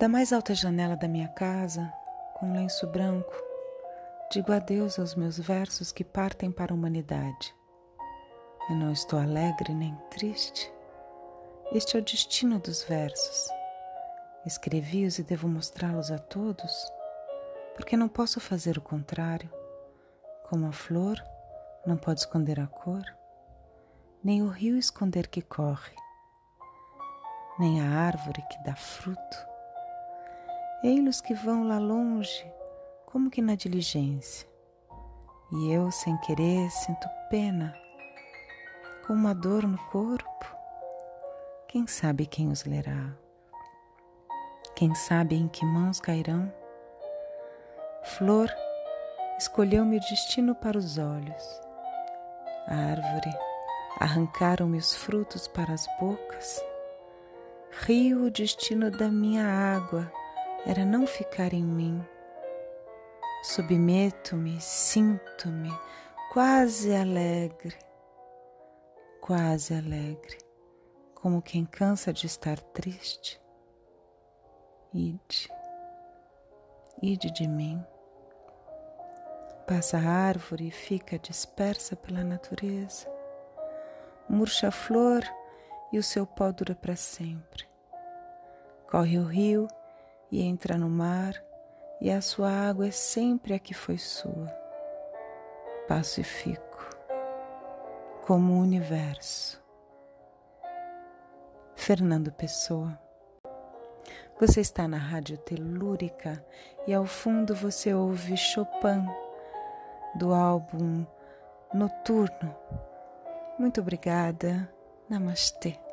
Da mais alta janela da minha casa, com um lenço branco, digo adeus aos meus versos que partem para a humanidade. Eu não estou alegre nem triste. Este é o destino dos versos. Escrevi-os e devo mostrá-los a todos, porque não posso fazer o contrário. Como a flor não pode esconder a cor, nem o rio esconder que corre, nem a árvore que dá fruto Ei-los que vão lá longe, como que na diligência. E eu, sem querer, sinto pena, com uma dor no corpo. Quem sabe quem os lerá? Quem sabe em que mãos cairão? Flor escolheu-me o destino para os olhos. A árvore arrancaram-me os frutos para as bocas. Rio o destino da minha água era não ficar em mim. Submeto-me, sinto-me quase alegre, quase alegre, como quem cansa de estar triste. Ide, ide de mim. Passa a árvore e fica dispersa pela natureza. Murcha a flor e o seu pó dura para sempre. Corre o rio e entra no mar, e a sua água é sempre a que foi sua. Passo e fico, como o universo. Fernando Pessoa. Você está na Rádio Telúrica e ao fundo você ouve Chopin do álbum Noturno. Muito obrigada. Namastê.